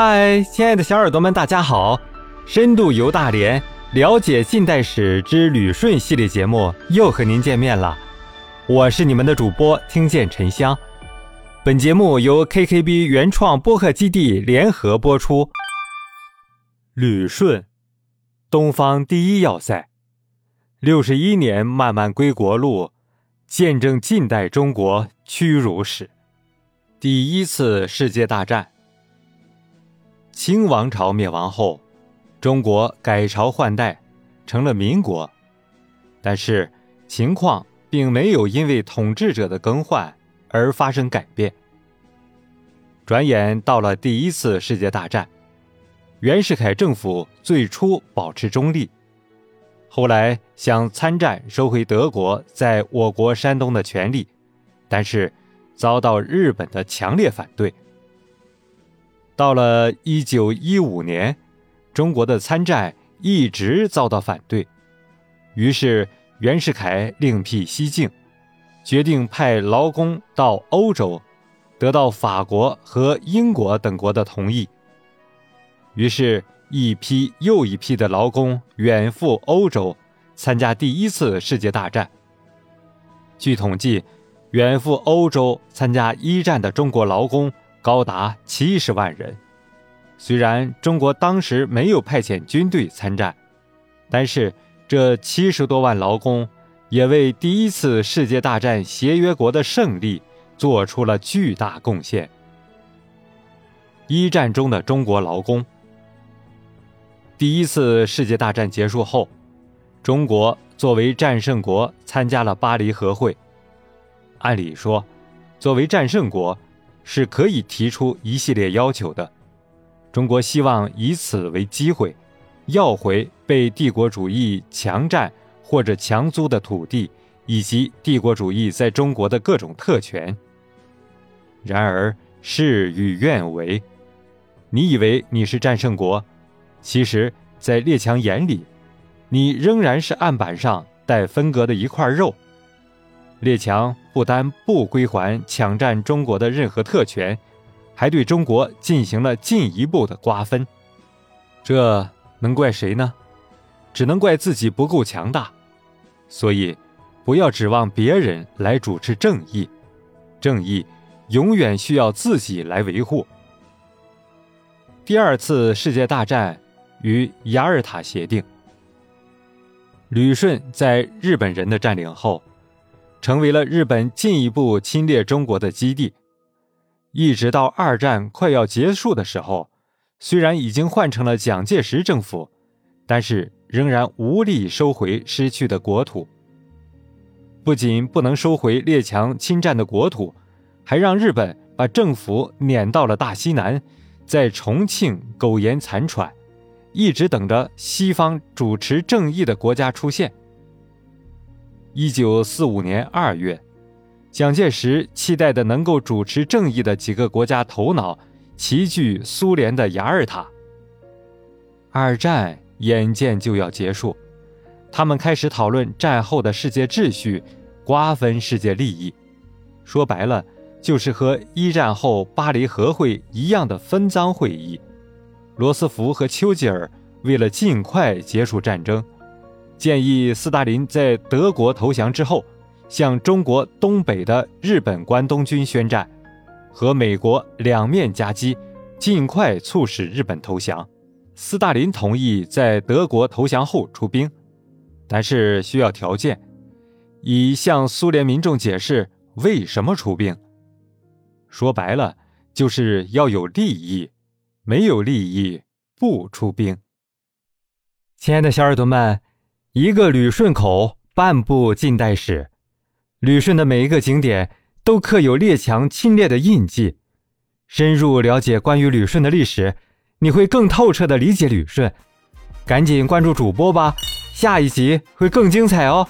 嗨，亲爱的小耳朵们，大家好！深度游大连，了解近代史之旅顺系列节目又和您见面了。我是你们的主播听见沉香。本节目由 KKB 原创播客基地联合播出。旅顺，东方第一要塞，六十一年漫漫归国路，见证近代中国屈辱史。第一次世界大战，清王朝灭亡后，中国改朝换代，成了民国。但是情况并没有因为统治者的更换而发生改变。转眼到了第一次世界大战，袁世凯政府最初保持中立，后来想参战收回德国在我国山东的权利，但是。遭到日本的强烈反对。到了一九一五年，中国的参战一直遭到反对，于是袁世凯另辟蹊径，决定派劳工到欧洲，得到法国和英国等国的同意。于是，一批又一批的劳工远赴欧洲，参加第一次世界大战。据统计。远赴欧洲参加一战的中国劳工高达七十万人。虽然中国当时没有派遣军队参战，但是这七十多万劳工也为第一次世界大战协约国的胜利做出了巨大贡献。一战中的中国劳工。第一次世界大战结束后，中国作为战胜国参加了巴黎和会。按理说，作为战胜国，是可以提出一系列要求的。中国希望以此为机会，要回被帝国主义强占或者强租的土地，以及帝国主义在中国的各种特权。然而事与愿违，你以为你是战胜国，其实，在列强眼里，你仍然是案板上待分割的一块肉。列强不单不归还抢占中国的任何特权，还对中国进行了进一步的瓜分。这能怪谁呢？只能怪自己不够强大。所以，不要指望别人来主持正义，正义永远需要自己来维护。第二次世界大战与雅尔塔协定，旅顺在日本人的占领后。成为了日本进一步侵略中国的基地，一直到二战快要结束的时候，虽然已经换成了蒋介石政府，但是仍然无力收回失去的国土。不仅不能收回列强侵占的国土，还让日本把政府撵到了大西南，在重庆苟延残喘，一直等着西方主持正义的国家出现。一九四五年二月，蒋介石期待的能够主持正义的几个国家头脑齐聚苏联的雅尔塔。二战眼见就要结束，他们开始讨论战后的世界秩序，瓜分世界利益。说白了，就是和一战后巴黎和会一样的分赃会议。罗斯福和丘吉尔为了尽快结束战争。建议斯大林在德国投降之后，向中国东北的日本关东军宣战，和美国两面夹击，尽快促使日本投降。斯大林同意在德国投降后出兵，但是需要条件，以向苏联民众解释为什么出兵。说白了，就是要有利益，没有利益不出兵。亲爱的小耳朵们。一个旅顺口，半部近代史。旅顺的每一个景点都刻有列强侵略的印记。深入了解关于旅顺的历史，你会更透彻的理解旅顺。赶紧关注主播吧，下一集会更精彩哦。